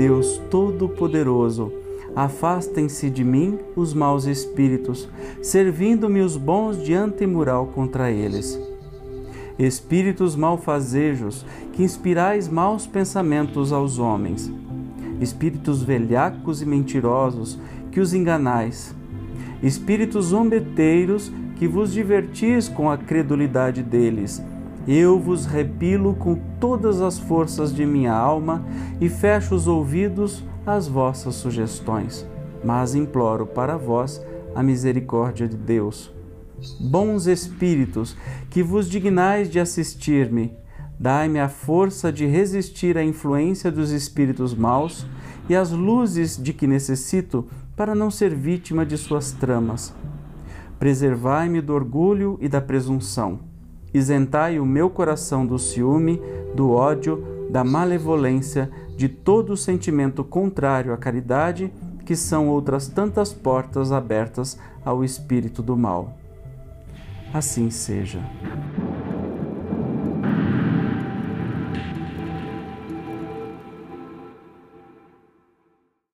Deus Todo-Poderoso, afastem-se de mim os maus espíritos, servindo-me os bons de antemural contra eles. Espíritos malfazejos, que inspirais maus pensamentos aos homens. Espíritos velhacos e mentirosos, que os enganais. Espíritos zombeteiros, que vos divertis com a credulidade deles eu vos repilo com todas as forças de minha alma e fecho os ouvidos às vossas sugestões, mas imploro para vós a misericórdia de Deus. Bons espíritos, que vos dignais de assistir-me, dai-me a força de resistir à influência dos espíritos maus e às luzes de que necessito para não ser vítima de suas tramas. Preservai-me do orgulho e da presunção Isentai o meu coração do ciúme, do ódio, da malevolência, de todo sentimento contrário à caridade, que são outras tantas portas abertas ao espírito do mal. Assim seja.